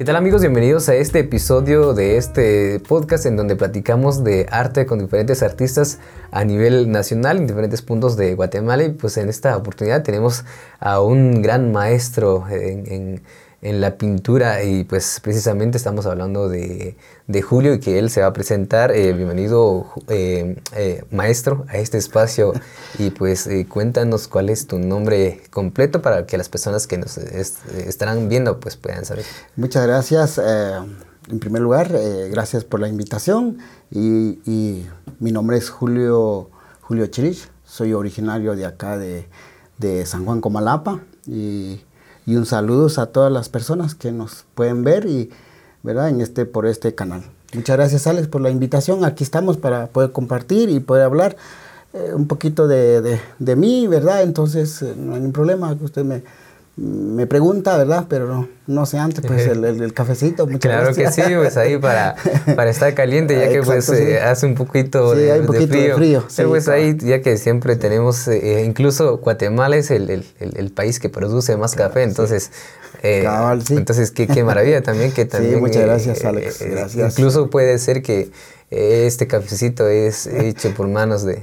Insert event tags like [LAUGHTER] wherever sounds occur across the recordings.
¿Qué tal amigos? Bienvenidos a este episodio de este podcast en donde platicamos de arte con diferentes artistas a nivel nacional en diferentes puntos de Guatemala y pues en esta oportunidad tenemos a un gran maestro en, en la pintura y pues precisamente estamos hablando de, de Julio y que él se va a presentar. Eh, bienvenido eh, eh, maestro a este espacio [LAUGHS] y pues cuéntanos cuál es tu nombre completo para que las personas que nos estarán viendo pues puedan saber. Muchas gracias. en primer lugar, gracias por la invitación y, y, mi nombre es Julio, Julio Chirich. Soy originario de acá de, de San Juan Comalapa y y un saludo a todas las personas que nos pueden ver y, ¿verdad? En este, por este canal. Muchas gracias Alex por la invitación. Aquí estamos para poder compartir y poder hablar eh, un poquito de, de, de, mí, ¿verdad? Entonces eh, no hay ningún problema que usted me, me pregunta, ¿verdad? Pero no, no sé antes, pues [LAUGHS] el, el, cafecito. claro que sí, pues ahí para, [LAUGHS] para estar caliente, ya que pues eh, hace un poquito, de, hay un poquito de, frío. Pero pues ahí, ya que siempre tenemos, eh, incluso Guatemala es el, el, país que produce más café, entonces... Eh, entonces, qué, qué, maravilla también que [LAUGHS] también... muchas gracias, Alex. gracias. Incluso puede ser que este cafecito es hecho por manos de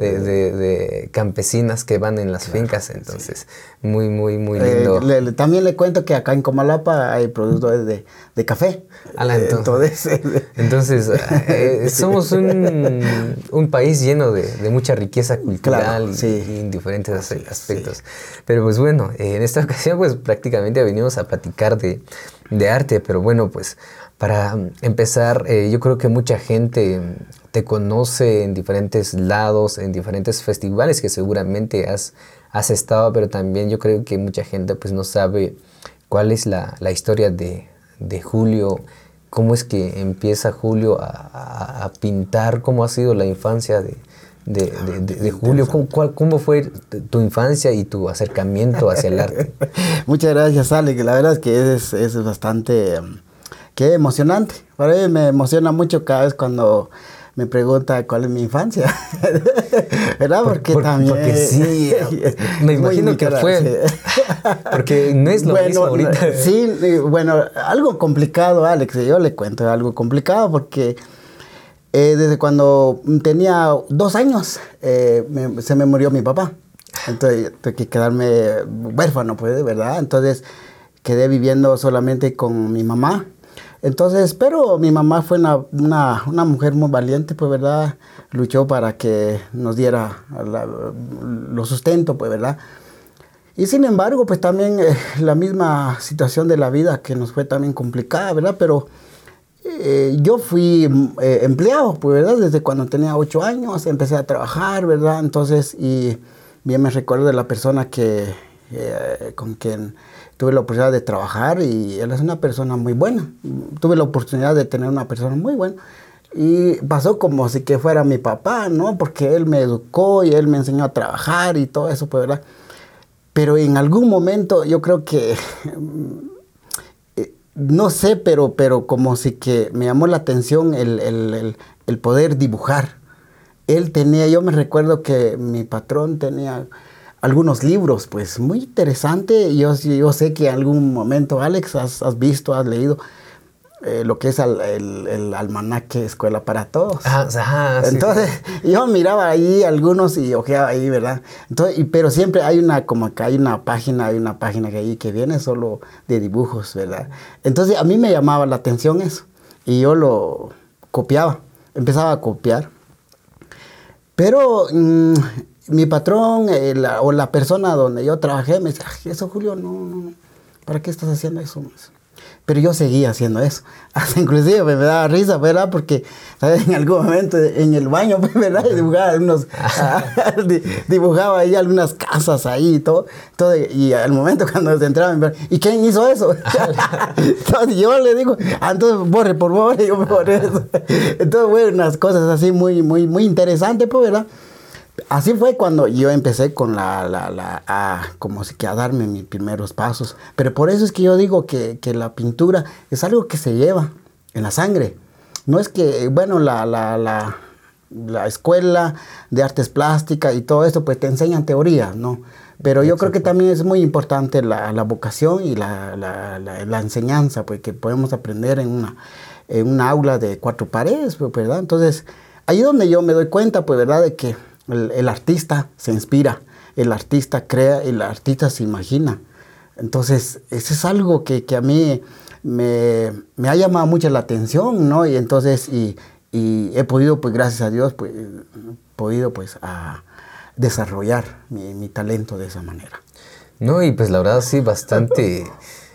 de, campesinas que van en las fincas, entonces muy, muy, muy eh, lindo. también le cuento que acá en Comalapa hay productos de, de café. entonces, entonces, eh, [LAUGHS] somos un, un, país lleno de, mucha riqueza cultural y, en diferentes aspectos. Pero pues bueno, en esta [LAUGHS] ocasión pues prácticamente venimos a platicar de, de arte, pero bueno, pues para empezar, eh, yo creo que mucha gente te conoce en diferentes lados, en diferentes festivales que seguramente has, has estado, pero también yo creo que mucha gente pues no sabe cuál es la, la historia de, de, Julio, cómo es que empieza Julio a, a, pintar, cómo ha sido la infancia de, de, de, Julio, ¿Cómo, ¿cómo, fue tu infancia y tu acercamiento hacia el arte? [LAUGHS] Muchas gracias, Ale, que la verdad es que es, es bastante qué emocionante. Para mí me emociona mucho cada vez cuando me pregunta cuál es mi infancia. [LAUGHS] ¿Verdad? Porque también. Porque sí. [LAUGHS] me imagino que fue. [LAUGHS] porque no es lo mismo ahorita. Sí, bueno, algo complicado, Alex. Yo le cuento algo complicado porque. Eh, desde cuando tenía dos años eh, se me murió mi papá. Entonces tuve que quedarme huérfano, pues, ¿verdad? Entonces quedé viviendo solamente con mi mamá entonces, pero mi mamá fue una, una, una, mujer muy valiente, pues, ¿verdad? Luchó para que nos diera lo sustento, pues, ¿verdad? Y sin embargo, pues también eh, la misma situación de la vida que nos fue también complicada, ¿verdad? Pero eh, yo fui eh, empleado, pues, ¿verdad? Desde cuando tenía ocho años empecé a trabajar, ¿verdad? Entonces, y bien me recuerdo de la persona que, con quien tuve la oportunidad de trabajar y él es una persona muy buena. Tuve la oportunidad de tener una persona muy buena. Y pasó como si que fuera mi papá, ¿no? Porque él me educó y él me enseñó a trabajar y todo eso, pues, ¿verdad? Pero en algún momento yo creo que, eh, no sé, pero, pero como si que me llamó la atención el, el, el poder dibujar. Él tenía, yo me recuerdo que mi patrón tenía algunos libros, pues muy interesante. Yo, yo sé que en algún momento, Alex, has, has visto, has leído eh, lo que es el, el, almanaque Escuela para Todos. Ajá, Entonces, [LAUGHS] yo miraba ahí algunos y ojeaba ahí, ¿verdad? Entonces, y, pero siempre hay una, como que hay una página, hay una página que ahí que viene solo de dibujos, ¿verdad? Entonces, a mí me llamaba la atención eso. Y yo lo copiaba, empezaba a copiar. Pero mm, mi patrón eh, o la persona donde yo trabajé me decía, eso Julio, no, no, ¿para qué estás haciendo eso? Pero yo seguía haciendo eso. [LAUGHS] Hasta inclusive me daba risa, ¿verdad? Porque en algún momento en el baño, [LAUGHS] ¿verdad? Dibujaba, unos, [LAUGHS] dibujaba ahí algunas casas ahí y todo, todo. Y al momento cuando se entraba, ¿y quién hizo eso? entonces yo le digo, ah, entonces borre, por favor, yo borré eso. Entonces, bueno, unas cosas así muy, muy, muy interesantes, pues, ¿verdad? Así fue cuando yo empecé con la, la, la a, como si que a darme mis primeros pasos. Pero por eso es que yo digo que, que, la pintura es algo que se lleva en la sangre. No es que, bueno, la, la, la la escuela de artes plásticas y todo esto, pues te enseñan teoría, ¿no? Pero yo creo que también es muy importante la, vocación y la, la, enseñanza, pues que podemos aprender en una, en una aula de cuatro paredes, pues, ¿verdad? Entonces, ahí es donde yo me doy cuenta, pues, ¿verdad? De que el, artista se inspira, el artista crea, el artista se imagina. Entonces, eso es algo que, que a mí me, me, ha llamado mucho la atención, ¿no? Y entonces, y, he podido, pues gracias a Dios, pues, podido pues a desarrollar mi, talento de esa manera. No, y pues la verdad sí, bastante,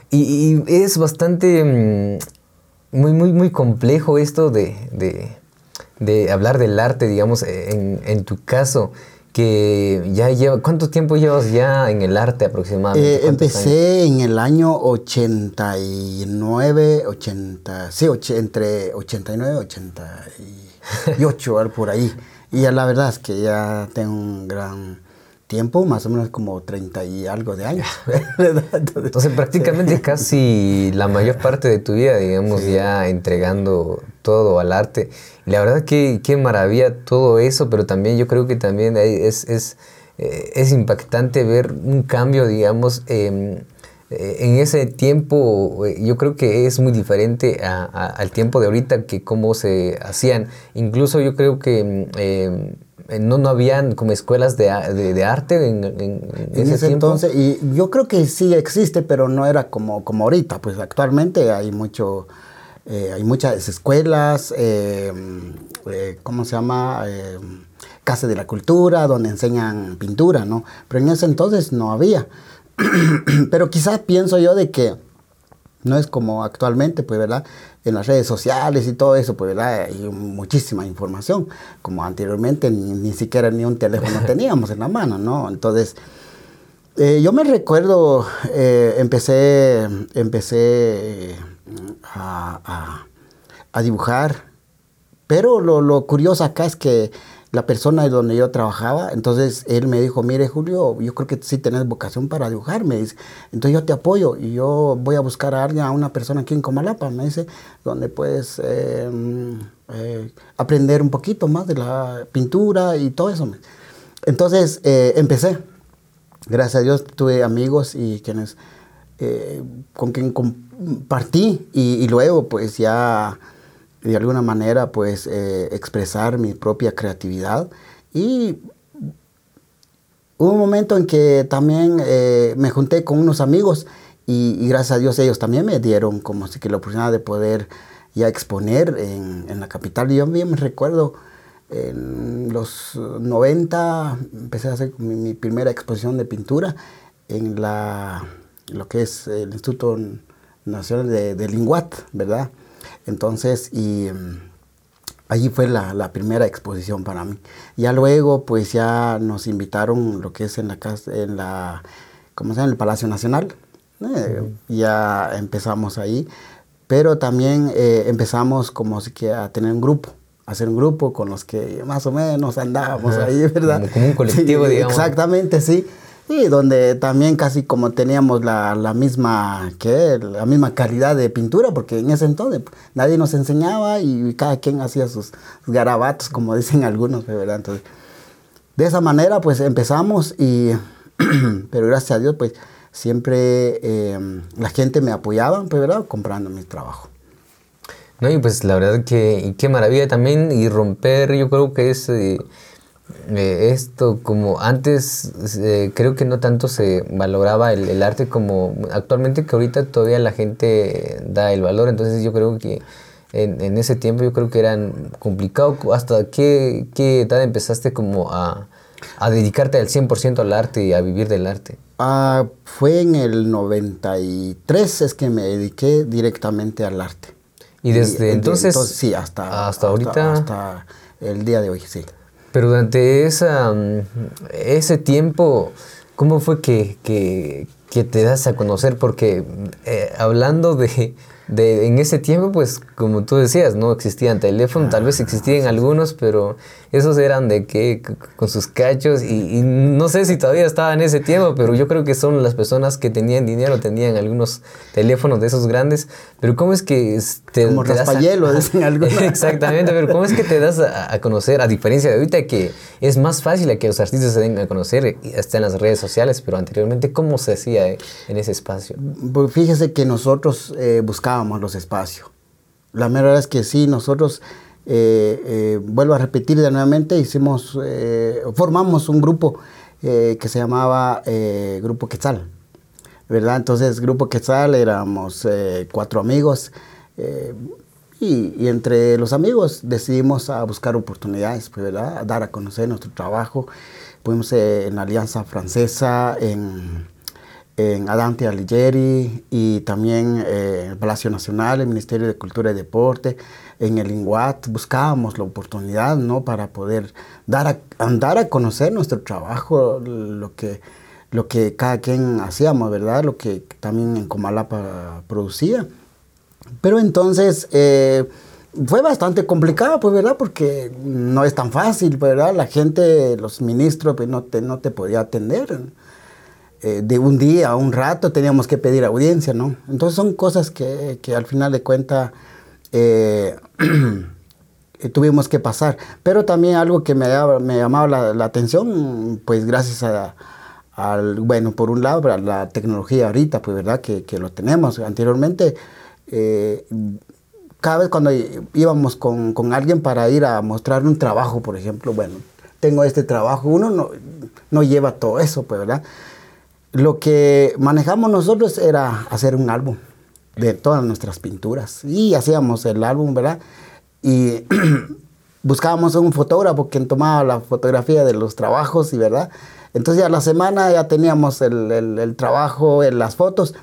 y, es bastante, mm, muy, muy, muy complejo esto de, hablar del arte, digamos, en, en tu caso que ya lleva, ¿cuánto tiempo llevas ya en el arte aproximadamente? Eh, empecé en el año 89, 80, sí, entre 89 y 88, por ahí. Y la verdad es que ya tengo un gran tiempo, más o menos como 30 y algo de años. [LAUGHS] [LAUGHS] Entonces, prácticamente casi la mayor parte de tu vida, digamos, ya entregando todo al arte. La verdad que qué maravilla todo eso, pero también yo creo que también es, es, eh, es impactante ver un cambio, digamos, em, eh, en ese tiempo eh, yo creo que es muy diferente al tiempo de ahorita que cómo se hacían. Incluso yo creo que em, no, no habían como escuelas de, arte en, ese, entonces. Y yo creo que sí existe, pero no era como, como ahorita. Pues actualmente hay mucho, eh, hay muchas escuelas, eh, eh, ¿cómo se llama? Casa de la Cultura, donde enseñan pintura, ¿no? Pero en ese entonces no había. [CLEARS THROAT] pero quizás pienso yo de que no es como actualmente, pues, ¿verdad? En las redes sociales y todo eso, pues, ¿verdad? Hay muchísima información. Como anteriormente ni, siquiera ni un teléfono [LAUGHS] teníamos en la mano, ¿no? Entonces, eh, yo me recuerdo, eh, empecé, empecé eh, a, dibujar, pero lo, lo curioso acá es que la persona de donde yo trabajaba, entonces él me dijo, mire Julio, yo creo que sí tenés vocación para dibujar, me dice, entonces yo te apoyo y yo voy a buscar a a una persona aquí en Comalapa, me dice, donde puedes em, eh, aprender un poquito más de la pintura y todo eso. Entonces eh, empecé, gracias a Dios tuve amigos y quienes, eh, con quien compartí y luego pues ya de alguna manera pues eh, expresar mi propia creatividad y hubo un momento en que también eh, me junté con unos amigos y, gracias a Dios ellos también me dieron como si que la oportunidad de poder ya exponer en, en la capital. Yo bien me recuerdo en los 90 empecé a hacer mi, primera exposición de pintura en la, lo que es el Instituto Nacional de, de Linguat, ¿verdad? Entonces, y mm, allí fue la, primera exposición para mí. Ya luego, pues ya nos invitaron lo que es en la casa, en la, ¿cómo se llama? En el Palacio Nacional. Eh, ya empezamos ahí, pero también eh, empezamos como si que a tener un grupo hacer un grupo con los que más o menos andábamos ahí, ¿verdad? Como, un colectivo, digamos. Exactamente, sí. Sí, donde también casi como teníamos la, la, misma, ¿qué? la misma calidad de pintura, porque en ese entonces nadie nos enseñaba y cada quien hacía sus garabatos, como [LAUGHS] dicen algunos, ¿verdad? Entonces, de esa manera pues empezamos y, [CLEARS THROAT] pero gracias a Dios pues siempre eh, la gente me apoyaba, pues, ¿verdad? Comprando mi trabajo. No, y pues la verdad que qué maravilla también y romper, yo creo que es... Eh, eh, esto como antes eh, creo que no tanto se valoraba el, arte como actualmente que ahorita todavía la gente da el valor entonces yo creo que en, ese tiempo yo creo que era complicado. Hasta qué, qué edad empezaste como a, a dedicarte al 100% al arte y a vivir del arte ah, fue en el 93 es que me dediqué directamente al arte. Y desde entonces, sí hasta hasta ahorita hasta el día de hoy sí pero durante esa, mm, ese tiempo, ¿cómo fue que, te das a conocer? Porque eh, hablando de, de, en ese tiempo, pues, como tú decías, no existían teléfonos, tal vez existían algunos, pero esos eran de qué, con sus cachos, y, no sé si todavía estaba en ese tiempo, pero yo creo que son las personas que tenían dinero, tenían algunos teléfonos de esos grandes, pero ¿cómo es que te, Como te das a, [LAUGHS] dicen algunos. Exactamente, pero ¿cómo es que te das a, conocer, a diferencia de ahorita que es más fácil que los artistas se den a conocer, hasta en las redes sociales, pero anteriormente, ¿cómo se hacía eh, en ese espacio? Pues fíjese que nosotros eh, buscábamos los espacios. La verdad es que sí, nosotros, eh, eh, vuelvo a repetir de nuevamente, hicimos, formamos un grupo que se llamaba Grupo Quetzal. ¿Verdad? Entonces, Grupo Quetzal éramos cuatro amigos. Y, entre los amigos decidimos a buscar oportunidades, pues, ¿verdad? A dar a conocer nuestro trabajo. Fuimos en Alianza Francesa, en en Adante Alighieri y también eh, el Palacio Nacional, el Ministerio de Cultura y Deporte, en el INGUAT, buscábamos la oportunidad ¿no? para poder dar a, andar a conocer nuestro trabajo, lo que, lo que cada quien hacíamos, ¿verdad? Lo que también en Comalapa producía. Pero entonces eh, fue bastante complicado, pues, ¿verdad? Porque no es tan fácil, ¿verdad? La gente, los ministros, pues, no, te, no te podía atender. Eh, de un día un rato teníamos que pedir audiencia, ¿no? Entonces son cosas que, al final de cuentas eh, [CLEARS THROAT] tuvimos que pasar. Pero también algo que me, me llamaba la, atención, pues gracias a, al, bueno, por un lado, a la tecnología ahorita, pues verdad que, lo tenemos. Anteriormente, eh, cada vez cuando íbamos con, con, alguien para ir a mostrar un trabajo, por ejemplo, bueno, tengo este trabajo, uno no, no lleva todo eso, pues verdad lo que manejamos nosotros era hacer un álbum de todas nuestras pinturas. Y hacíamos el álbum, ¿verdad? Y [CLEARS THROAT] buscábamos un fotógrafo quien tomaba la fotografía de los trabajos, y ¿verdad? Entonces a la semana ya teníamos el, trabajo, en las fotos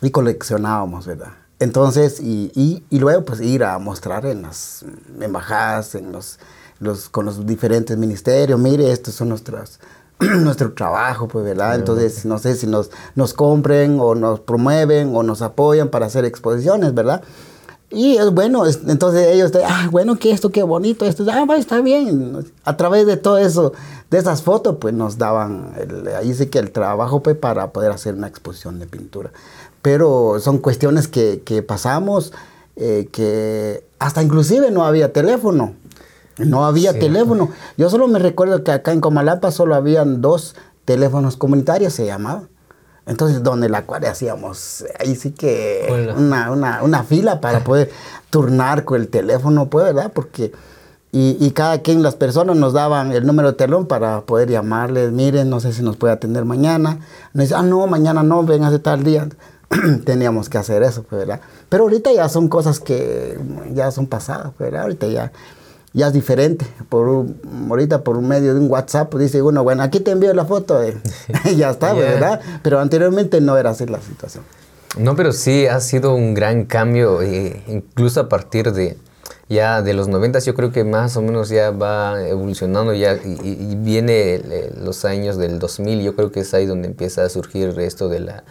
y coleccionábamos, ¿verdad? Entonces, y, luego pues ir a mostrar en las embajadas, en los, los, con los diferentes ministerios, mire, estos son nuestras [CLEARS THROAT] nuestro trabajo, pues, ¿verdad? Entonces, no sé si nos, nos compren o nos promueven o nos apoyan para hacer exposiciones, ¿verdad? Y es bueno, entonces ellos, ah, bueno, que esto, qué bonito, esto, ah, va, está bien. A través de todo eso, de esas fotos, pues nos daban, ahí sí que el trabajo, pues, para poder hacer una exposición de pintura. Pero son cuestiones que, que pasamos, eh, que hasta inclusive no había teléfono. No había teléfono. Yo solo me recuerdo que acá en Comalapa solo habían dos teléfonos comunitarios, se llamaba. Entonces, donde la cual hacíamos, ahí sí que una, fila para [LAUGHS] poder turnar con el teléfono, pues, ¿verdad? Porque, y, cada quien, las personas nos daban el número de teléfono para poder llamarles, miren, no sé si nos puede atender mañana. Nos dice, ah, no, mañana no, venga de tal día. [CLEARS THROAT] Teníamos que hacer eso, pues, ¿verdad? Pero ahorita ya son cosas que ya son pasadas, pues, ¿verdad? Ahorita ya ya es diferente. Por ahorita por medio de un WhatsApp dice uno, bueno, aquí te envío la foto, [LAUGHS] ya está, [LAUGHS] ¿verdad? Pero anteriormente no era así la situación. No, pero sí ha sido un gran cambio, eh, incluso a partir de ya de los 90 yo creo que más o menos ya va evolucionando ya y, viene los años del 2000, yo creo que es ahí donde empieza a surgir esto de la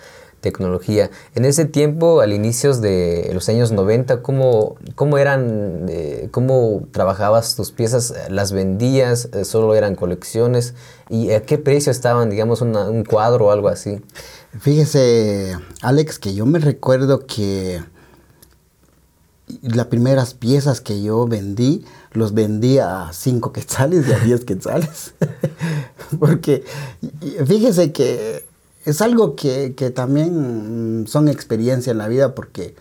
tecnología. En ese tiempo, al inicios de los años 90, ¿cómo, cómo eran, eh, cómo trabajabas tus piezas? ¿Las vendías? Eh, ¿Solo eran colecciones? ¿Y a qué precio estaban, digamos, un cuadro o algo así? Fíjese, Alex, que yo me recuerdo que las primeras piezas que yo vendí, los vendí a 5 [LAUGHS] quetzales y a 10 quetzales. [LAUGHS] Porque fíjese que es algo que, también son experiencia en la vida porque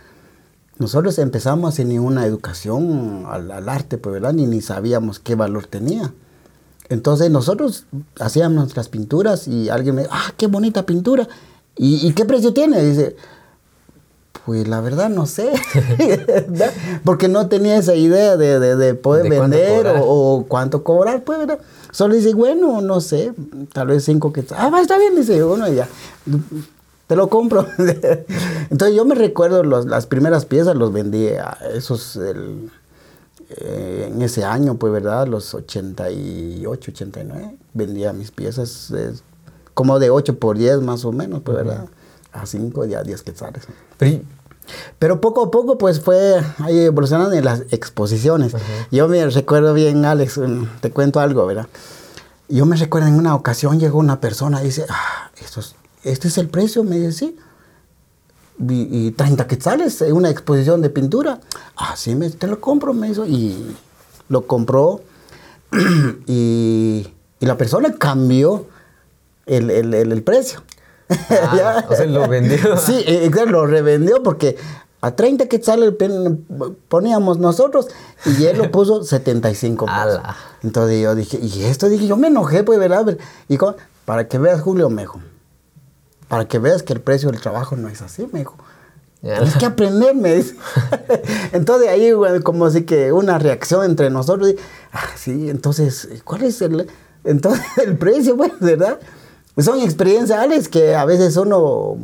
nosotros empezamos sin ninguna educación al, arte, pues, ¿verdad? Ni, ni sabíamos qué valor tenía. Entonces nosotros hacíamos nuestras pinturas y alguien me dice, ah, qué bonita pintura. ¿Y, qué precio tiene? dice, pues la verdad no sé, [LAUGHS] porque no tenía esa idea de, poder vender o, cuánto cobrar, pues, ¿verdad? Solo dice, bueno, no sé, tal vez cinco que... Ah, va, está bien, dice uno y ya. Te lo compro. [LAUGHS] Entonces yo me recuerdo las primeras piezas, los vendí a esos... Eh, en ese año, pues, ¿verdad? Los 88, 89, vendía mis piezas como de 8 por 10 más o menos, pues, ¿verdad? A 5, ya 10 quetzales. Pero Pero poco a poco, pues fue ahí evolucionando en las exposiciones. Yo me recuerdo bien, Alex, te cuento algo, ¿verdad? Yo me recuerdo en una ocasión llegó una persona y dice, ah, esto es, este es el precio, me dice, sí. Y, 30 quetzales en una exposición de pintura. Ah, sí, me, te lo compro, me hizo. Y lo compró. [CLEARS THROAT] y, y, la persona cambió el, el, el precio. [LAUGHS] Ah, o sea, lo vendió. [LAUGHS] sí, eh, lo revendió porque a 30 quetzales poníamos nosotros y él lo [LAUGHS] puso 75 pesos. Entonces yo dije, y esto dije, yo me enojé, pues, ¿verdad? Y para que veas, Julio, me dijo, para que veas que el precio del trabajo no es así, me dijo. Tienes que aprender, me dice. entonces ahí, como así que una reacción entre nosotros. Ah, sí, entonces, ¿cuál es el, entonces, el precio, pues, verdad? Son experiencias que a veces uno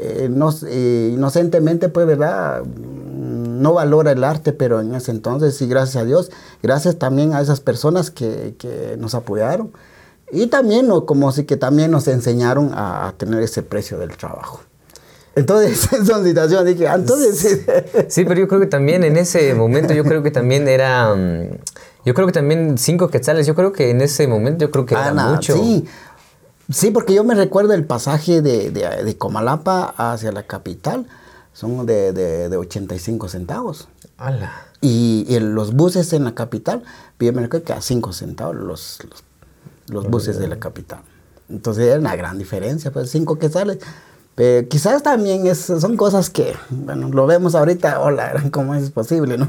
eh, eh, inocentemente, pues, ¿verdad? No valora el arte, pero en ese entonces, sí, gracias a Dios, gracias también a esas personas que, nos apoyaron y también, como sí que también nos enseñaron a, tener ese precio del trabajo. Entonces, [LAUGHS] son situaciones, ah, entonces... Sí, pero yo creo que también en ese momento, yo creo que también era... Mm, yo creo que también cinco quetzales, yo creo que en ese momento yo creo que era mucho. Sí, Sí, porque yo me recuerdo el pasaje de, de, Comalapa hacia la capital, son de, de 85 centavos. ¡Hala! Y, los buses en la capital, yo me recuerdo que a 5 centavos los, los, buses de la capital. Entonces era una gran diferencia, pues 5 quetzales. Pero quizás también es, son cosas que, bueno, lo vemos ahorita, hola, [LAUGHS] ¿cómo es posible, no?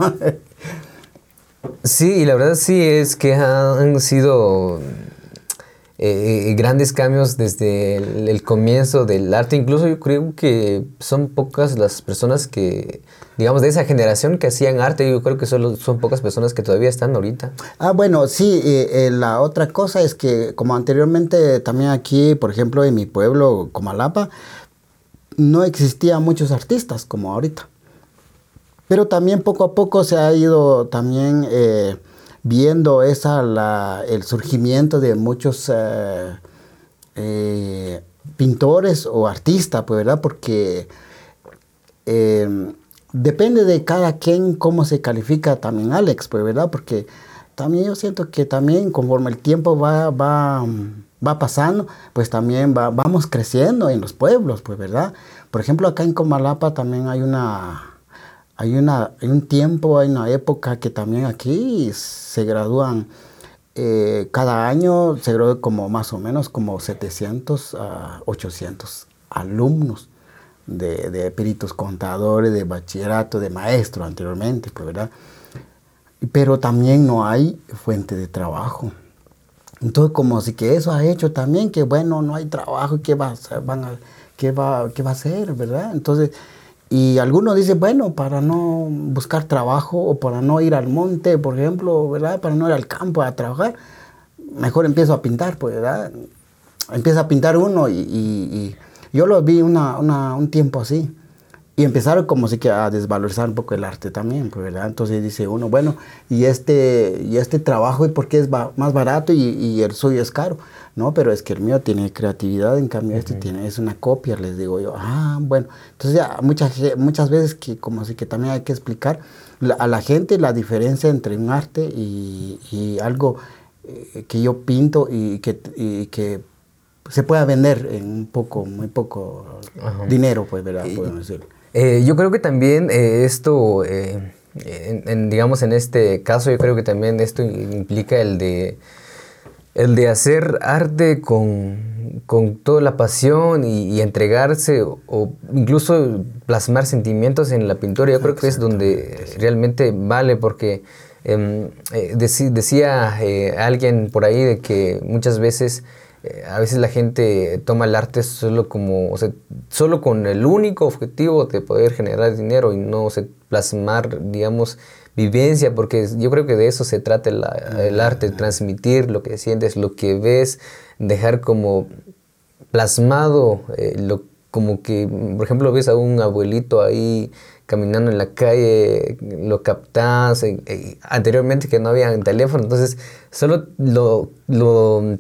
Sí, y la verdad sí es que han sido eh, grandes cambios desde el, comienzo del arte. Incluso yo creo que son pocas las personas que, digamos, de esa generación que hacían arte. Yo creo que solo son pocas personas que todavía están ahorita. Ah, bueno, sí. Eh, eh, la otra cosa es que, como anteriormente también aquí, por ejemplo, en mi pueblo, Comalapa, no existían muchos artistas como ahorita. Pero también poco a poco se ha ido también viendo esa, el surgimiento de muchos eh, eh, pintores o artistas, pues, ¿verdad? Porque em, depende de cada quien cómo se califica también Alex, pues, ¿verdad? Porque también yo siento que también conforme el tiempo va, va, va pasando, pues también va, vamos creciendo en los pueblos, pues, ¿verdad? Por ejemplo, acá en Comalapa también hay una hay, una, un tiempo, hay una época que también aquí se gradúan eh, cada año, se gradúan como más o menos como 700 a 800 alumnos de, de peritos contadores, de bachillerato, de maestro anteriormente, pues, ¿verdad? Pero también no hay fuente de trabajo. Entonces, como así que eso ha hecho también que, bueno, no hay trabajo, ¿qué va, van a, qué va, qué va a hacer, verdad? Entonces, y algunos dicen, bueno, para no buscar trabajo o para no ir al monte, por ejemplo, ¿verdad? Para no ir al campo a trabajar, mejor empiezo a pintar, pues, ¿verdad? Empieza a pintar uno y, yo lo vi una, un tiempo así. Y empezaron como si que a desvalorizar un poco el arte también, pues, ¿verdad? Entonces dice uno, bueno, y este, y este trabajo, ¿y por qué es más barato y, y el suyo es caro? No, pero es que el mío tiene creatividad, en cambio este tiene, es una copia, les digo yo. Ah, bueno. Entonces ya muchas, muchas veces que como así que también hay que explicar a la gente la diferencia entre un arte y, algo eh, que yo pinto y que, que se pueda vender en un poco, muy poco dinero, pues, ¿verdad? Podemos decirlo. Eh, yo creo que también eh, esto, digamos en este caso, yo creo que también esto implica el de el de hacer arte con, toda la pasión y, entregarse o, incluso plasmar sentimientos en la pintura, yo creo que es donde realmente vale porque em, eh, decía eh, alguien por ahí de que muchas veces eh, a veces la gente toma el arte solo como, o sea, solo con el único objetivo de poder generar dinero y no plasmar, digamos, vivencia, porque yo creo que de eso se trata el, arte, transmitir lo que sientes, lo que ves, dejar como plasmado, eh, lo, como que, por ejemplo, ves a un abuelito ahí caminando en la calle, lo captás, eh, eh, anteriormente que no había teléfono, entonces solo lo,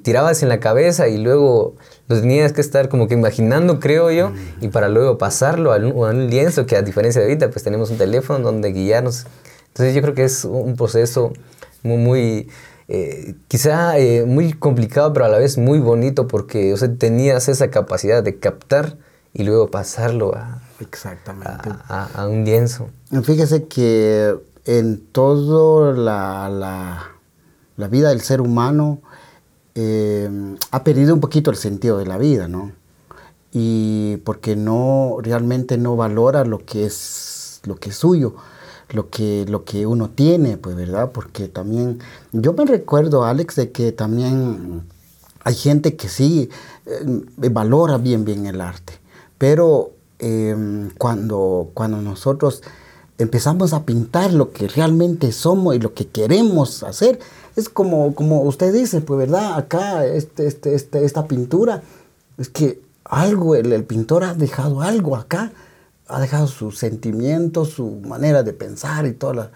tirabas en la cabeza y luego lo tenías que estar como que imaginando, creo yo, y para luego pasarlo a un, lienzo, que a diferencia de ahorita, pues tenemos un teléfono donde guiarnos. Entonces yo creo que es un proceso muy, muy eh, quizá muy complicado, pero a la vez muy bonito porque o sea, tenías esa capacidad de captar y luego pasarlo a, Exactamente. A, un lienzo. Fíjese que en toda la, la, vida del ser humano eh, ha perdido un poquito el sentido de la vida, ¿no? Y porque no realmente no valora lo que es lo que es suyo, lo que, lo que uno tiene, pues, ¿verdad? Porque también, yo me recuerdo, Alex, de que también hay gente que sí eh, valora bien, bien el arte, pero Em, cuando, cuando nosotros empezamos a pintar lo que realmente somos y lo que queremos hacer, es como, como usted dice, pues verdad, acá este, este, este, esta pintura, es que algo, el, pintor ha dejado algo acá, ha dejado sus sentimientos, su manera de pensar y todo,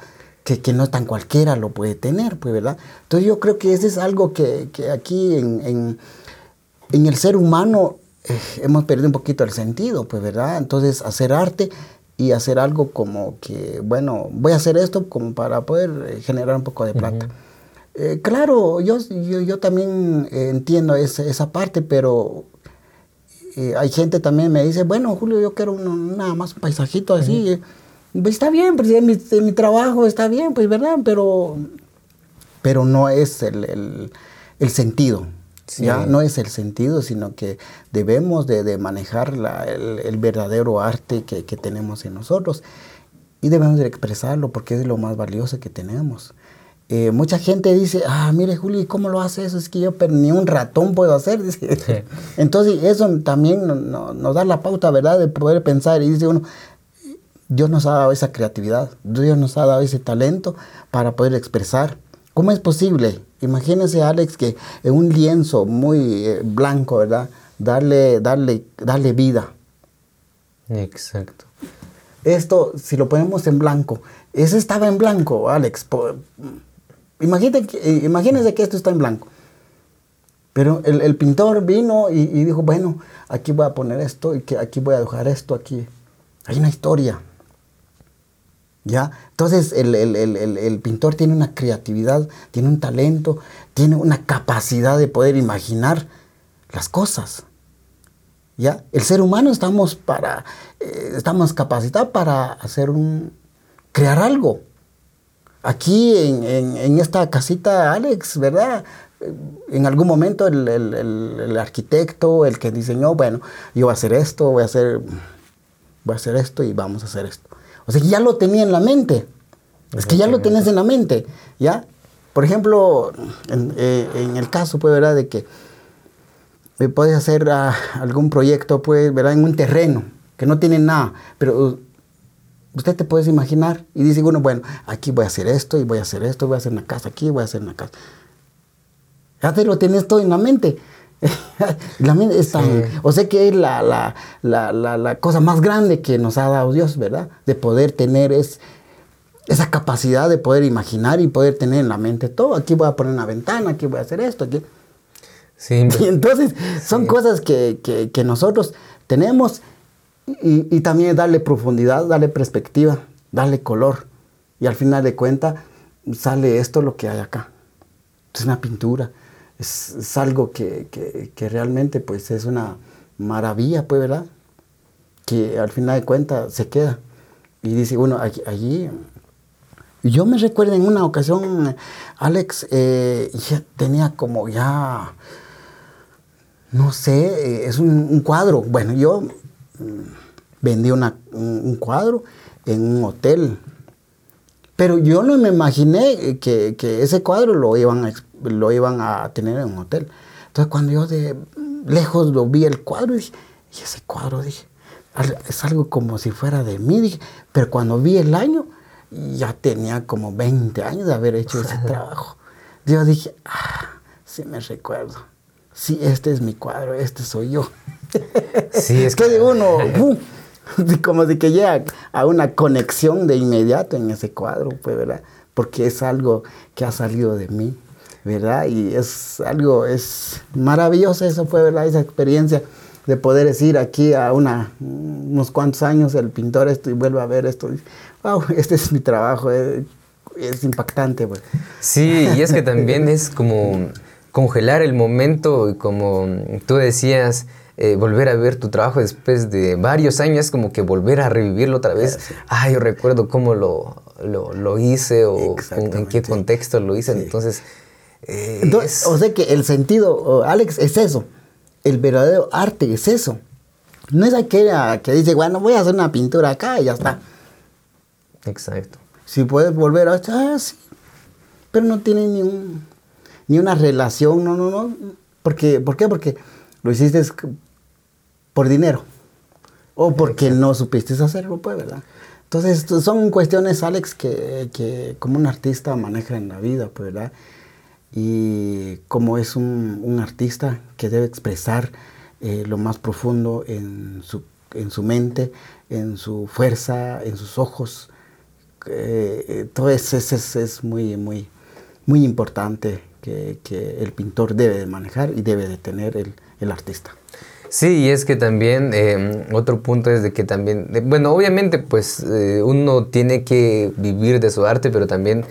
que, que, no tan cualquiera lo puede tener, pues verdad. Entonces yo creo que ese es algo que, que aquí en, en, en el ser humano eh, hemos perdido un poquito el sentido, pues, ¿verdad? Entonces, hacer arte y hacer algo como que, bueno, voy a hacer esto como para poder eh, generar un poco de plata. Eh, claro, yo, yo, también entiendo esa, esa parte, pero hay gente también me dice, bueno, Julio, yo quiero nada más un paisajito así. Pues, está bien, pues en mi, mi, trabajo está bien, pues, ¿verdad? Pero, pero no es el, el, el sentido. Ya no es el sentido, sino que debemos de, manejar el, verdadero arte que, tenemos en nosotros y debemos de expresarlo porque es lo más valioso que tenemos. Eh, mucha gente dice, ah, mire Juli, ¿cómo lo hace eso? Es que yo ni un ratón puedo hacer. [LAUGHS] Entonces eso también nos da la pauta, ¿verdad? De poder pensar y dice uno, Dios nos ha dado esa creatividad, Dios nos ha dado ese talento para poder expresar. ¿Cómo es posible? Imagínense, Alex, que en un lienzo muy eh, blanco, ¿verdad? Darle, darle, darle vida. Exacto. Esto, si lo ponemos en blanco, ese estaba en blanco, Alex. Imagínense, eh, imagínense que esto está en blanco. Pero el, pintor vino y, y, dijo, bueno, aquí voy a poner esto y que aquí voy a dejar esto aquí. Hay una historia. Entonces el, pintor tiene una creatividad, tiene un talento, tiene una capacidad de poder imaginar las cosas. El ser humano estamos para, eh, estamos capacitados para hacer un, crear algo. Aquí en, esta casita, Alex, ¿verdad? En algún momento el, el, arquitecto, el que diseñó, bueno, yo voy a hacer esto, voy a hacer, voy a hacer esto y vamos a hacer esto. O sea, ya lo tenía en la mente. Es que ya lo tenés en la mente, ¿ya? Por ejemplo, en, eh, el caso, pues, ¿verdad? De que me puedes hacer ah, algún proyecto, pues, ¿verdad? En un terreno que no tiene nada, pero usted te puede imaginar y dice, bueno, bueno, aquí voy a hacer esto y voy a hacer esto, voy a hacer una casa aquí, voy a hacer una casa. Ya te lo tienes todo en la mente. [LAUGHS] la mente es O sea que es la, la, cosa más grande que nos ha dado Dios, ¿verdad? De poder tener es, esa capacidad de poder imaginar y poder tener en la mente todo. Aquí voy a poner una ventana, aquí voy a hacer esto, aquí. Sí, [LAUGHS] y entonces son cosas que, nosotros tenemos y, y, también darle profundidad, darle perspectiva, darle color. Y al final de cuentas sale esto lo que hay acá. Es una pintura es, algo que, realmente pues es una maravilla, pues, ¿verdad? Que al final de cuentas se queda. Y dice, bueno, allí, yo me recuerdo en una ocasión, Alex, eh, tenía como ya, no sé, es un, cuadro. Bueno, yo mm, vendí un cuadro en un hotel pero yo no me imaginé que, ese cuadro lo iban, a, lo iban a tener en un hotel. Entonces cuando yo de lejos lo vi el cuadro, dije, y ese cuadro, dije, es algo como si fuera de mí, dije, pero cuando vi el año, ya tenía como 20 años de haber hecho ese [LAUGHS] trabajo. Yo dije, ah, sí me recuerdo. Sí, este es mi cuadro, este soy yo. [LAUGHS] Sí, es [LAUGHS] que uno, como de que llega a una conexión de inmediato en ese cuadro, pues, ¿verdad? Porque es algo que ha salido de mí, ¿verdad? Y es algo, es maravilloso eso fue, ¿verdad? Esa experiencia de poder decir aquí a una, unos cuantos años el pintor esto y vuelve a ver esto. Y, wow, [LAUGHS] este es mi trabajo, eh, es, impactante. Pues. Sí, y es que también es como congelar el momento y como tú decías, eh, volver a ver tu trabajo después de varios años, como que volver a revivirlo otra vez. Ah, yo recuerdo cómo lo, lo, hice o en qué contexto lo hice. Entonces, Entonces, o sea que el sentido, Alex, es eso el verdadero arte es eso. No es aquella que dice, bueno, voy a hacer una pintura acá y ya está. Exacto. Si puedes volver a ah, sí. Pero no tiene ni, un, ni una relación, no, no, no. Porque, ¿Por qué? Porque lo hiciste por dinero. O porque no supiste hacerlo, pues, ¿verdad? Entonces, son cuestiones, Alex, que, que como un artista maneja en la vida, pues, ¿verdad? Y como es un, artista que debe expresar eh, lo más profundo en su, en su, mente, en su fuerza, en sus ojos. Eh, eh, todo eso es, muy, muy, muy importante que, el pintor debe de manejar y debe de tener el, artista. Sí, y es que también otro punto es de que también, bueno, obviamente pues uno tiene que vivir de su arte, pero también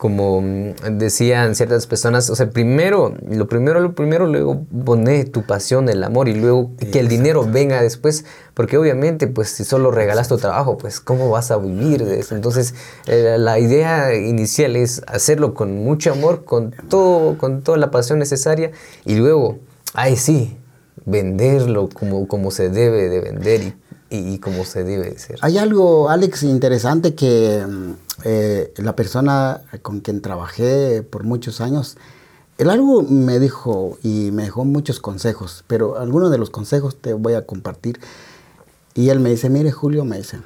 como mm, decían ciertas personas, o sea, primero, lo primero, lo primero, luego pone tu pasión, el amor y luego que el dinero venga después, porque obviamente, pues si solo regalas tu trabajo, pues cómo vas a vivir de eso. Entonces, eh, la idea inicial es hacerlo con mucho amor, con todo, con toda la pasión necesaria y luego, ay sí, venderlo como, como se debe de vender y y, como se debe ser. Hay algo, Alex, interesante que mm, eh, la persona con quien trabajé por muchos años, el algo me dijo y me dejó muchos consejos, pero algunos de los consejos te voy a compartir. Y él me dice, mire Julio, me dice,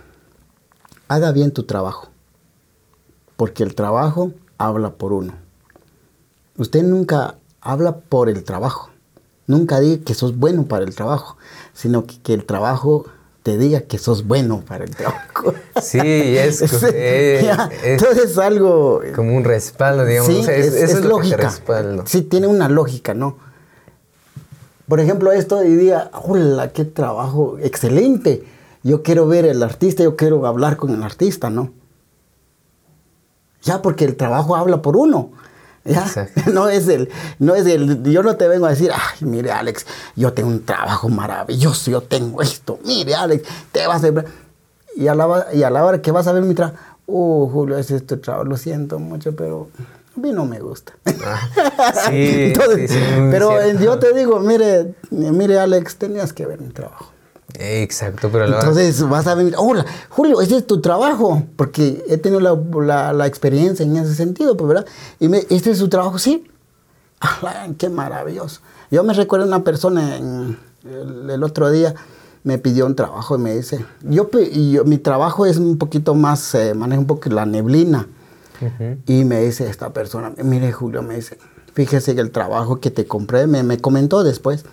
haga bien tu trabajo, porque el trabajo habla por uno. Usted nunca habla por el trabajo, nunca diga que sos bueno para el trabajo, sino que el trabajo te diga que sos bueno para el trabajo. Sí, es, [LAUGHS] eh, entonces es algo... Como un respaldo, digamos. Sí, es, lógica. Sí, tiene una lógica, ¿no? Por ejemplo, esto diría, hola, qué trabajo excelente. Yo quiero ver al artista, yo quiero hablar con el artista, ¿no? Ya, porque el trabajo habla por uno. [LAUGHS] No es el, no es el, yo no te vengo a decir, ay, mire Alex, yo tengo un trabajo maravilloso, yo tengo esto, mire Alex, te vas a... Y a la, y a la hora que vas a ver mi trabajo, uh, Julio, es este trabajo, lo siento mucho, pero a mí no me gusta. Ah, [LAUGHS] sí, pero yo te digo, mire, mire Alex, tenías que ver mi trabajo. Exacto, pero Entonces vas a venir, hola, Julio, ese es tu trabajo, porque he tenido la, la, experiencia en ese sentido, pues, ¿verdad? Y me, este es su trabajo, sí. [LAUGHS] qué maravilloso. Yo me recuerdo una persona en, el, otro día me pidió un trabajo y me dice, yo, mi trabajo es un poquito más, eh, maneja un poco la neblina. Y me dice esta persona, mire Julio, me dice, fíjese que el trabajo que te compré, me, me comentó después,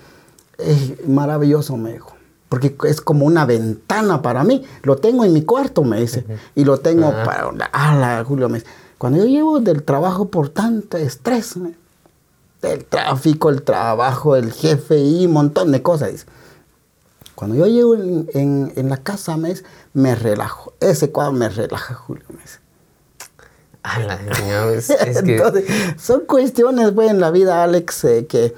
es maravilloso, me dijo porque es como una ventana para mí. Lo tengo en mi cuarto, me dice. Y lo tengo ah. para... Ah, Julio me dice. Cuando yo llevo del trabajo por tanto estrés, del tráfico, el trabajo, el jefe y un montón de cosas, dice. Cuando yo llego en, la casa, me, dice, me relajo. Ese cuadro me relaja, Julio, me dice. es, [LAUGHS] que... son cuestiones pues, en la vida, Alex, eh, que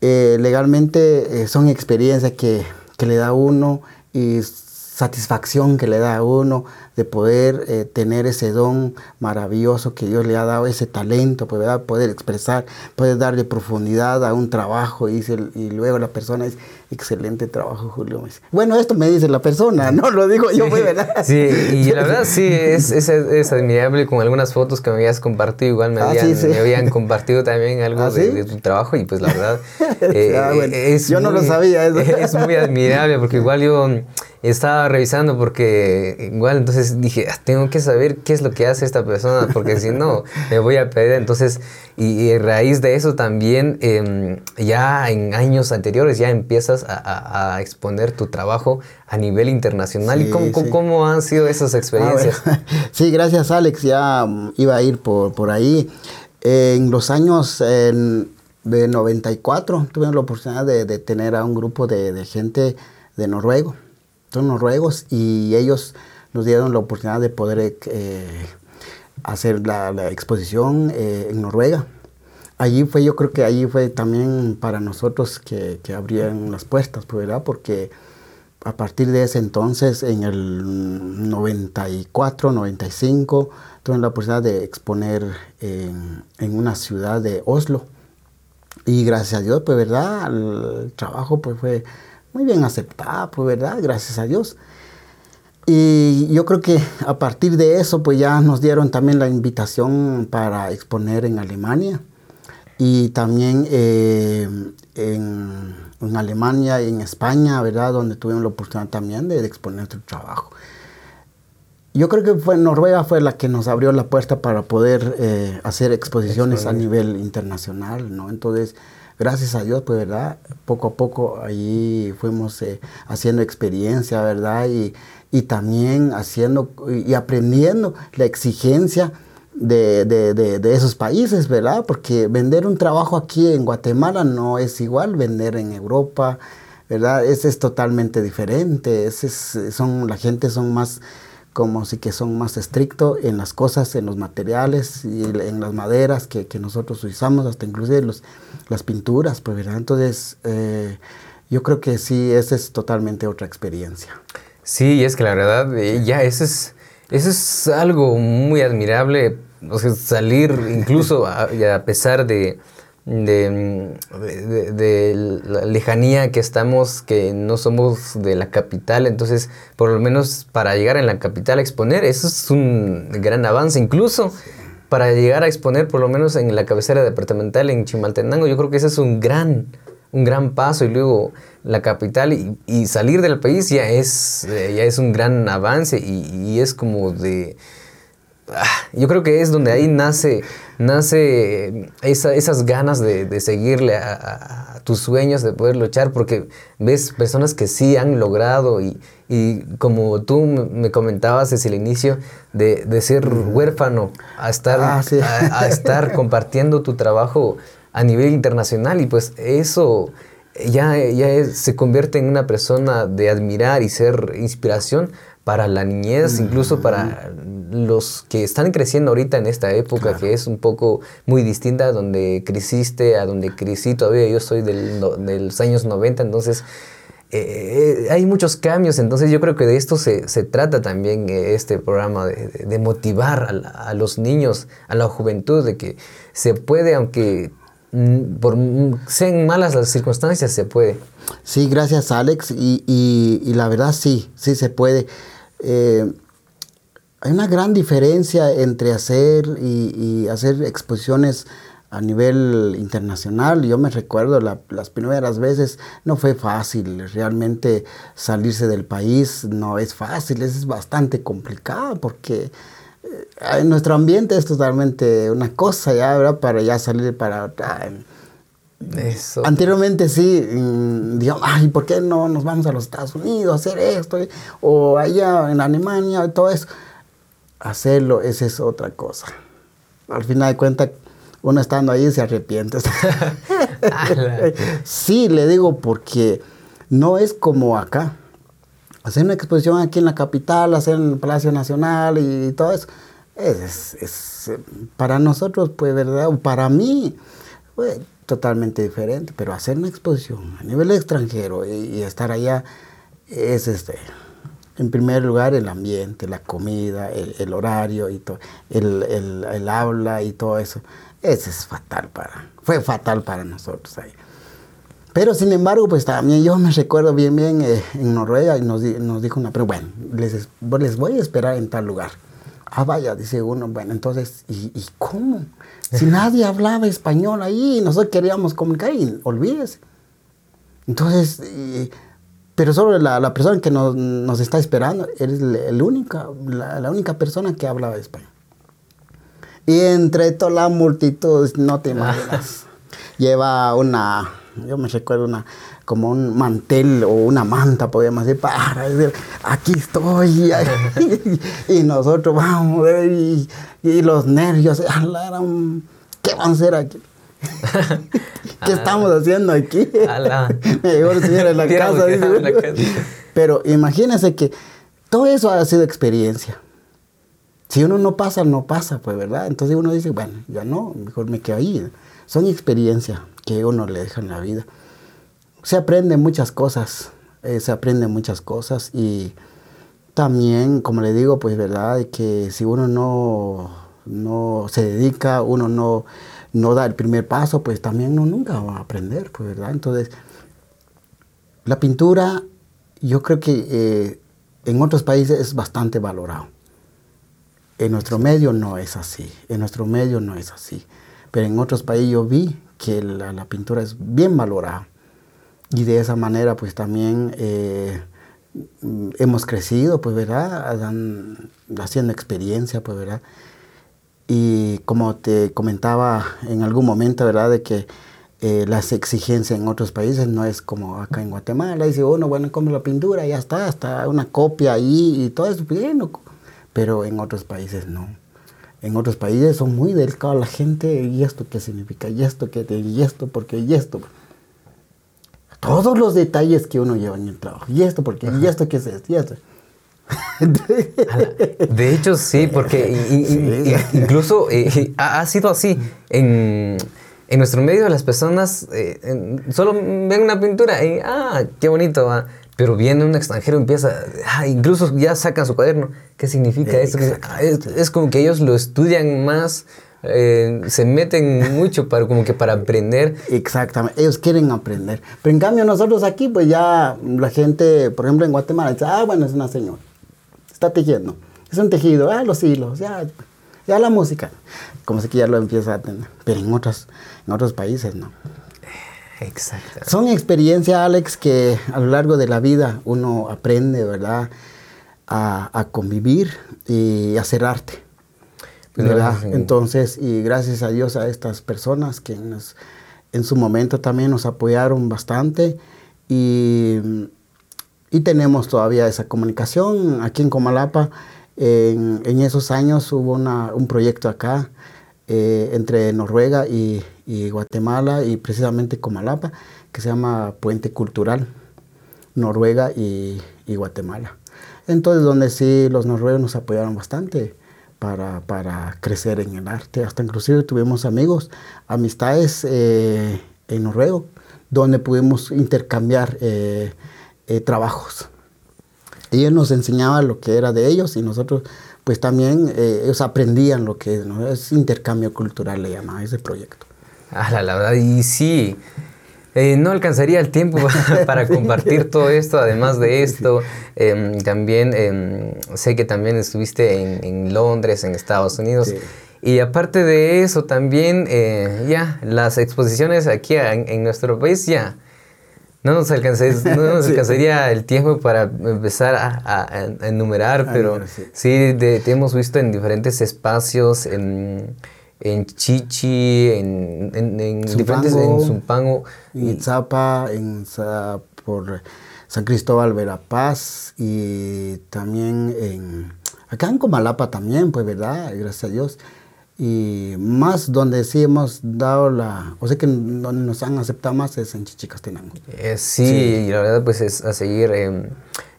eh, legalmente eh, son experiencias que que le da uno y satisfacción que le da a uno de poder eh, tener ese don maravilloso que Dios le ha dado, ese talento, pues, poder expresar, poder darle profundidad a un trabajo y, y luego la persona dice, excelente trabajo Julio. Bueno, esto me dice la persona, no lo digo yo, pues, ¿verdad? Sí, y la verdad sí, es, es, es, admirable con algunas fotos que me habías compartido, igual me, ah, habían, me habían, compartido también algo ¿Ah, de, tu trabajo y pues la verdad... [LAUGHS] Eh, ah, es yo no lo sabía. [LAUGHS] Es muy admirable porque igual yo estaba revisando porque igual entonces Entonces dije, ah, tengo que saber qué es lo que hace esta persona, porque si no, me voy a perder. Entonces, y, a raíz de eso también, em, ya en años anteriores, ya empiezas a, exponer tu trabajo a nivel internacional. ¿Y cómo, cómo, han sido esas experiencias? Ah, [LAUGHS] sí, gracias Alex, ya mm, iba a ir por, por ahí. en los años de 94 tuve la oportunidad de, de tener a un grupo de, de gente de noruego son noruegos y ellos nos dieron la oportunidad de poder eh, hacer la, exposición eh, en Noruega. Allí fue, yo creo que allí fue también para nosotros que, que abrieron las puertas, pues, ¿verdad? Porque a partir de ese entonces, en el 94, 95, tuve la oportunidad de exponer en, en una ciudad de Oslo. Y gracias a Dios, pues, ¿verdad? El trabajo pues fue muy bien aceptada, pues verdad, gracias a Dios. Y yo creo que a partir de eso, pues ya nos dieron también la invitación para exponer en Alemania y también eh, en, en, Alemania y en España, ¿verdad? Donde tuvimos la oportunidad también de, exponer nuestro trabajo. Yo creo que fue Noruega fue la que nos abrió la puerta para poder eh, hacer exposiciones a nivel internacional, ¿no? Entonces, gracias a Dios, pues, ¿verdad? Poco a poco ahí fuimos eh, haciendo experiencia, ¿verdad? Y, y, también haciendo y aprendiendo la exigencia de, de, de, esos países, ¿verdad? Porque vender un trabajo aquí en Guatemala no es igual vender en Europa, ¿verdad? Ese es totalmente diferente. Es, son, la gente son más como sí que son más estrictos en las cosas, en los materiales y en las maderas que, que nosotros usamos, hasta inclusive los, las pinturas, pues, ¿verdad? Entonces, eh, yo creo que sí, esa es totalmente otra experiencia. Sí, es que la verdad, eh, ya eso es, eso es algo muy admirable, o sea, salir incluso a pesar de de, la lejanía que estamos, que no somos de la capital, entonces por lo menos para llegar en la capital a exponer, eso es un gran avance, incluso para llegar a exponer por lo menos en la cabecera departamental en Chimaltenango, yo creo que ese es un gran, un gran paso. Y luego la capital y, salir del país ya es, eh, ya es un gran avance y es como de Ah, yo creo que es donde ahí nace, nace esas ganas de, seguirle a, tus sueños, de poder luchar, porque ves personas que sí han logrado y, como tú me comentabas desde el inicio, de, ser huérfano a estar, ah, a, estar [LAUGHS] compartiendo tu trabajo a nivel internacional y pues eso ya, ya se convierte en una persona de admirar y ser inspiración para la niñez, incluso para los que están creciendo ahorita en esta época, que es un poco muy distinta a donde creciste, a donde crecí todavía. Yo soy del, de los años 90, entonces eh, hay muchos cambios. Entonces yo creo que de esto se, se trata también eh, este programa, de, de motivar a, los niños, a la juventud, de que se puede, aunque por sean malas las circunstancias, se puede. Sí, gracias Alex. Y, y, y la verdad sí, sí se puede. Eh, hay una gran diferencia entre hacer y, hacer exposiciones a nivel internacional. Yo me recuerdo las primeras veces no fue fácil, realmente salirse del país no es fácil, es bastante complicado porque en eh, nuestro ambiente es totalmente una cosa ya, ¿verdad? Para ya salir para otra. Eso. Anteriormente sí, mm, digamos, ay, ¿por qué no nos vamos a los Estados Unidos a hacer esto? O allá en Alemania, todo eso hacerlo, esa es otra cosa. Al final de cuentas, uno estando ahí se arrepiente. [LAUGHS] sí, le digo porque no es como acá. Hacer una exposición aquí en la capital, hacer en el Palacio Nacional y todo eso, es, para nosotros, pues, ¿verdad? Para mí, fue totalmente diferente, pero hacer una exposición a nivel extranjero y, estar allá es este en primer lugar, el ambiente, la comida, el, horario y todo, el, el, el, habla y todo eso. Ese es fatal para, fue fatal para nosotros ahí. Pero sin embargo, pues también yo me recuerdo bien, bien eh, en Noruega y nos, nos, dijo una, pero bueno, les, les voy a esperar en tal lugar. Ah, vaya, dice uno, bueno, entonces, ¿y, y cómo? Si nadie hablaba español ahí, nosotros queríamos comunicar y olvídese. Entonces, Pero solo la, persona que nos, está esperando, eres el, única, la, única persona que habla español. Y entre toda la multitud, no te imaginas, lleva una, yo me recuerdo una, como un mantel o una manta, podríamos decir, para decir, aquí estoy. [LAUGHS] y, nosotros vamos, y, y los nervios, ¿qué van a hacer aquí? [LAUGHS] ¿Qué [LAUGHS] estamos haciendo aquí? Mejor en la casa. Pero imagínense que todo eso ha sido experiencia. Si uno no pasa, no pasa, pues, ¿verdad? Entonces uno dice, bueno, ya no, mejor me quedo ahí. Son experiencias que uno le deja en la vida. Se aprende muchas cosas, eh, se aprende muchas cosas y también, como le digo, pues, ¿verdad? Que si uno no, no se dedica, uno no no da el primer paso, pues también no, nunca va a aprender, pues, ¿verdad? Entonces, la pintura, yo creo que eh, en otros países es bastante valorado. En nuestro medio no es así, en nuestro medio no es así. Pero en otros países yo vi que la, pintura es bien valorada. Y de esa manera, pues también eh, hemos crecido, pues, ¿verdad? haciendo experiencia, pues, ¿verdad? Y como te comentaba en algún momento, ¿verdad? De que eh, las exigencias en otros países no es como acá en Guatemala. Dice uno, bueno, come la pintura, ya está, está una copia ahí y todo eso bien. Pero en otros países no. En otros países son muy delicados la gente, ¿y esto qué significa? ¿Y esto qué? ¿Y esto por qué? ¿Y esto? Todos los detalles que uno lleva en el trabajo. ¿Y esto por qué? ¿Y esto qué es esto? ¿Y esto? [LAUGHS] De hecho, sí, porque incluso eh, ha, sido así. En, nuestro medio las personas eh, solo ven una pintura y, ah, qué bonito, va. Pero viene un extranjero empieza, ah, incluso ya sacan su cuaderno. ¿Qué significa eso? Ah, es, como que ellos lo estudian más, eh, se meten mucho para como que para aprender. Exactamente, ellos quieren aprender. Pero en cambio nosotros aquí, pues ya la gente, por ejemplo en Guatemala, dice, ah, bueno, es una señora está tejiendo. Es un tejido, ah, los hilos, ya, ya la música. Como si que ya lo empieza a tener. Pero en otros, en otros países no. Exacto. Son experiencias, Alex, que a lo largo de la vida uno aprende, ¿verdad? A, convivir y a hacer arte. ¿verdad? Entonces, y gracias a Dios a estas personas que en su momento también nos apoyaron bastante y y tenemos todavía esa comunicación. Aquí en Comalapa, en, esos años hubo un proyecto acá eh, entre Noruega y, Guatemala y precisamente Comalapa, que se llama Puente Cultural, Noruega y, Guatemala. Entonces, donde sí los noruegos nos apoyaron bastante para, crecer en el arte. Hasta inclusive tuvimos amigos, amistades eh, en noruego, donde pudimos intercambiar eh, eh, trabajos. Ellos nos enseñaban lo que era de ellos y nosotros pues también eh, ellos aprendían lo que es intercambio cultural, le llamaba ese proyecto. Ah, la, verdad, y sí, eh, no alcanzaría el tiempo [LAUGHS] para compartir todo esto. Además de esto, em, también em, sé que también estuviste en, Londres, en Estados Unidos. Y aparte de eso, también ya las exposiciones aquí en nuestro país ya no nos, [LAUGHS] alcanzaría el tiempo para empezar a, enumerar, pero sí, te hemos visto en diferentes espacios, en, en Chichi, en, en, diferentes, en Zumpango. En Zapa, en, por San Cristóbal Verapaz y también en... Acá en Comalapa también, pues, ¿verdad? Gracias a Dios y más donde sí hemos dado la, o sea que donde nos han aceptado más es en Chichicastenango. Eh, sí, sí, y la verdad pues es a seguir eh,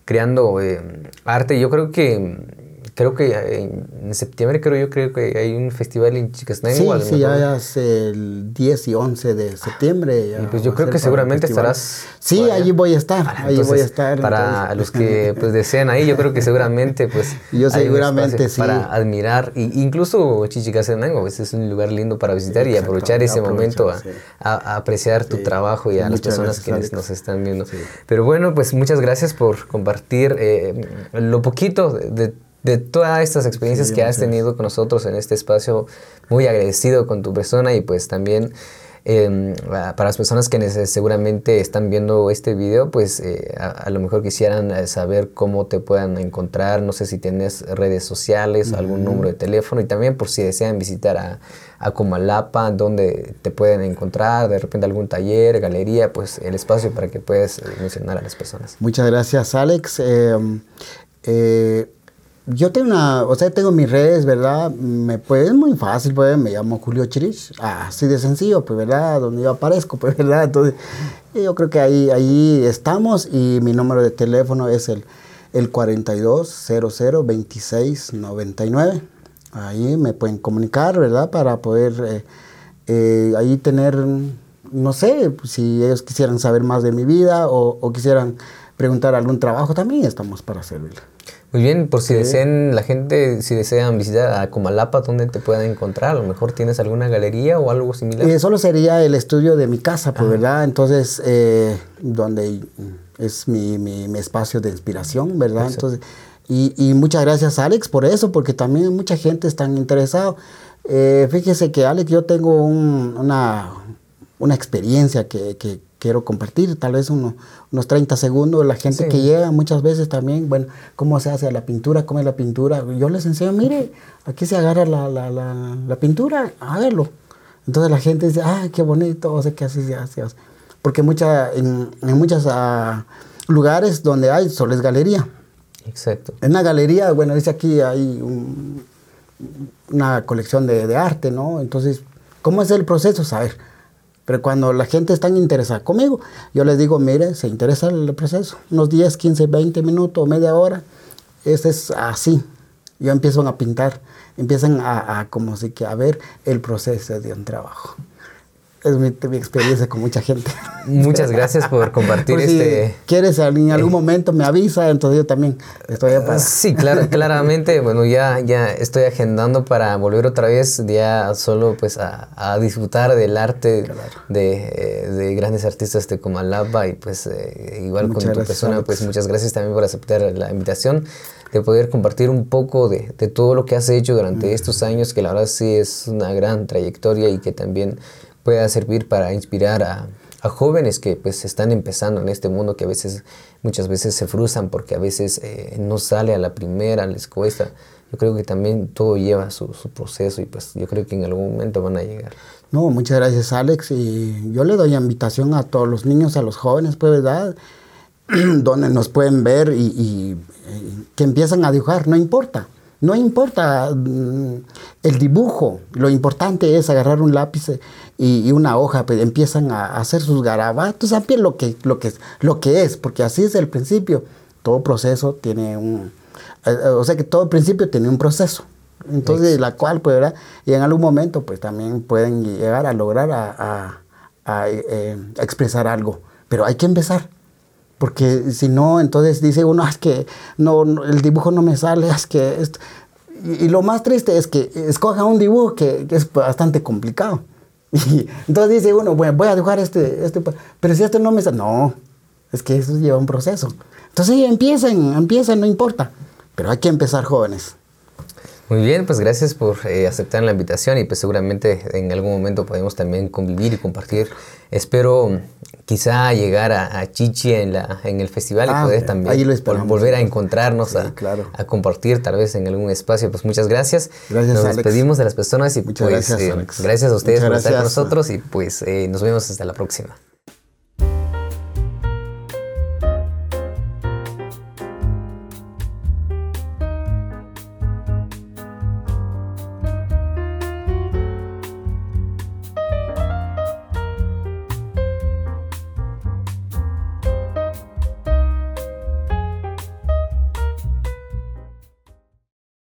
creando eh, arte. Yo creo que creo que en septiembre creo yo creo que hay un festival en Chichicastenango. Sí, sí, ya es el 10 y 11 de septiembre. y pues yo creo que seguramente estarás. Sí, allí voy a estar, allí voy a estar. Para [LAUGHS] los que pues desean ahí, yo creo que seguramente pues. [LAUGHS] yo seguramente sí. Para admirar, y, incluso Chichicastenango pues, es un lugar lindo para visitar y aprovechar ese momento a, apreciar tu trabajo y a las personas que nos están viendo. Pero bueno, pues muchas gracias por compartir eh, lo poquito de de todas estas experiencias que has tenido con nosotros en este espacio. Muy agradecido con tu persona y pues también em, para las personas que seguramente están viendo este video, pues eh, a, lo mejor quisieran eh, saber cómo te puedan encontrar, no sé si tienes redes sociales, algún número de teléfono y también por si desean visitar a, a Comalapa, donde te pueden encontrar, de repente algún taller, galería, pues el espacio para que puedas mencionar a las personas. Muchas gracias, Alex. Em, yo tengo una, o sea, tengo mis redes, ¿verdad? Me pues, es muy fácil, pues, me llamo Julio Chirich, así de sencillo, pues, ¿verdad? Donde yo aparezco, pues, [LAUGHS] ¿verdad? Entonces, yo creo que ahí, ahí estamos y mi número de teléfono es el, el 42002699. Ahí me pueden comunicar, ¿verdad? Para poder eh, eh, ahí tener, no sé, si ellos quisieran saber más de mi vida o, quisieran preguntar algún trabajo, también estamos para servirle. Muy bien, por si desean, la gente, si desean visitar a Comalapa, ¿dónde te pueden encontrar? A lo mejor tienes alguna galería o algo similar. Eh, solo sería el estudio de mi casa, pues, ¿verdad? Entonces, eh, donde es mi, mi, espacio de inspiración, ¿verdad? Entonces, y, y, muchas gracias, Alex, por eso, porque también mucha gente está interesada. Eh, fíjese que, Alex, yo tengo una, una experiencia que, que quiero compartir, tal vez uno, unos 30 segundos. La gente que llega muchas veces también, bueno, cómo se hace la pintura, cómo es la pintura. Yo les enseño, mire, aquí se agarra la, la, la, la pintura, hágalo. Entonces la gente dice, ah, qué bonito, o sea, que así se hace. Porque mucha, en, en muchos ah, lugares donde hay solo es galería. Exacto. En una galería, bueno, dice aquí hay una colección de, de arte, ¿no? Entonces, ¿cómo es el proceso? Saber pero cuando la gente está interesada conmigo, yo les digo, mire, se interesa el proceso, unos 10, 15, 20 minutos, media hora, ese es así. Yo empiezo a pintar, empiezan a como si que a ver el proceso de un trabajo es mi, experiencia con mucha gente. Muchas gracias por compartir por si este. Quieres en algún momento me avisa, entonces yo también estoy para. Sí, claro, claramente. Bueno, ya, ya estoy agendando para volver otra vez, ya solo pues a, a disfrutar del arte de, de, grandes artistas de Comalapa y pues eh, igual con tu persona, pues muchas gracias también por aceptar la invitación de poder compartir un poco de, de todo lo que has hecho durante estos años, que la verdad sí es una gran trayectoria y que también pueda servir para inspirar a, jóvenes que pues están empezando en este mundo que a veces, muchas veces se frustran porque a veces eh, no sale a la primera, les cuesta. Yo creo que también todo lleva su, proceso y pues yo creo que en algún momento van a llegar. No, muchas gracias Alex y yo le doy invitación a todos los niños, a los jóvenes, pues verdad, [CLEARS THROAT] donde nos pueden ver y, y que empiezan a dibujar, no importa. No importa mm, el dibujo, lo importante es agarrar un lápiz y, una hoja, pues empiezan a hacer sus garabatos, a lo que, lo, que, lo que es, porque así es el principio. Todo proceso tiene un... Eh, o sea que todo principio tiene un proceso. Entonces, la cual, pues, ¿verdad? Y en algún momento, pues también pueden llegar a lograr a, eh, expresar algo. Pero hay que empezar. Porque si no, entonces dice uno, ah, es que no, el dibujo no me sale, es que... Esto. Y, lo más triste es que escoja un dibujo que, es bastante complicado. [LAUGHS] Entonces dice uno, bueno, voy a dibujar este, este, pero si esto no me sale, no, es que eso lleva un proceso. Entonces empiecen, empiecen, no importa, pero hay que empezar jóvenes. Muy bien, pues gracias por eh, aceptar la invitación y pues seguramente en algún momento podemos también convivir y compartir. Espero quizá llegar a, Chichi en, la, en el festival y ah, poder también volver a encontrarnos, a, a, compartir tal vez en algún espacio. Pues muchas gracias. Gracias, Nos despedimos de las personas y muchas pues, gracias, eh, gracias, a ustedes por estar con nosotros y pues eh, nos vemos hasta la próxima.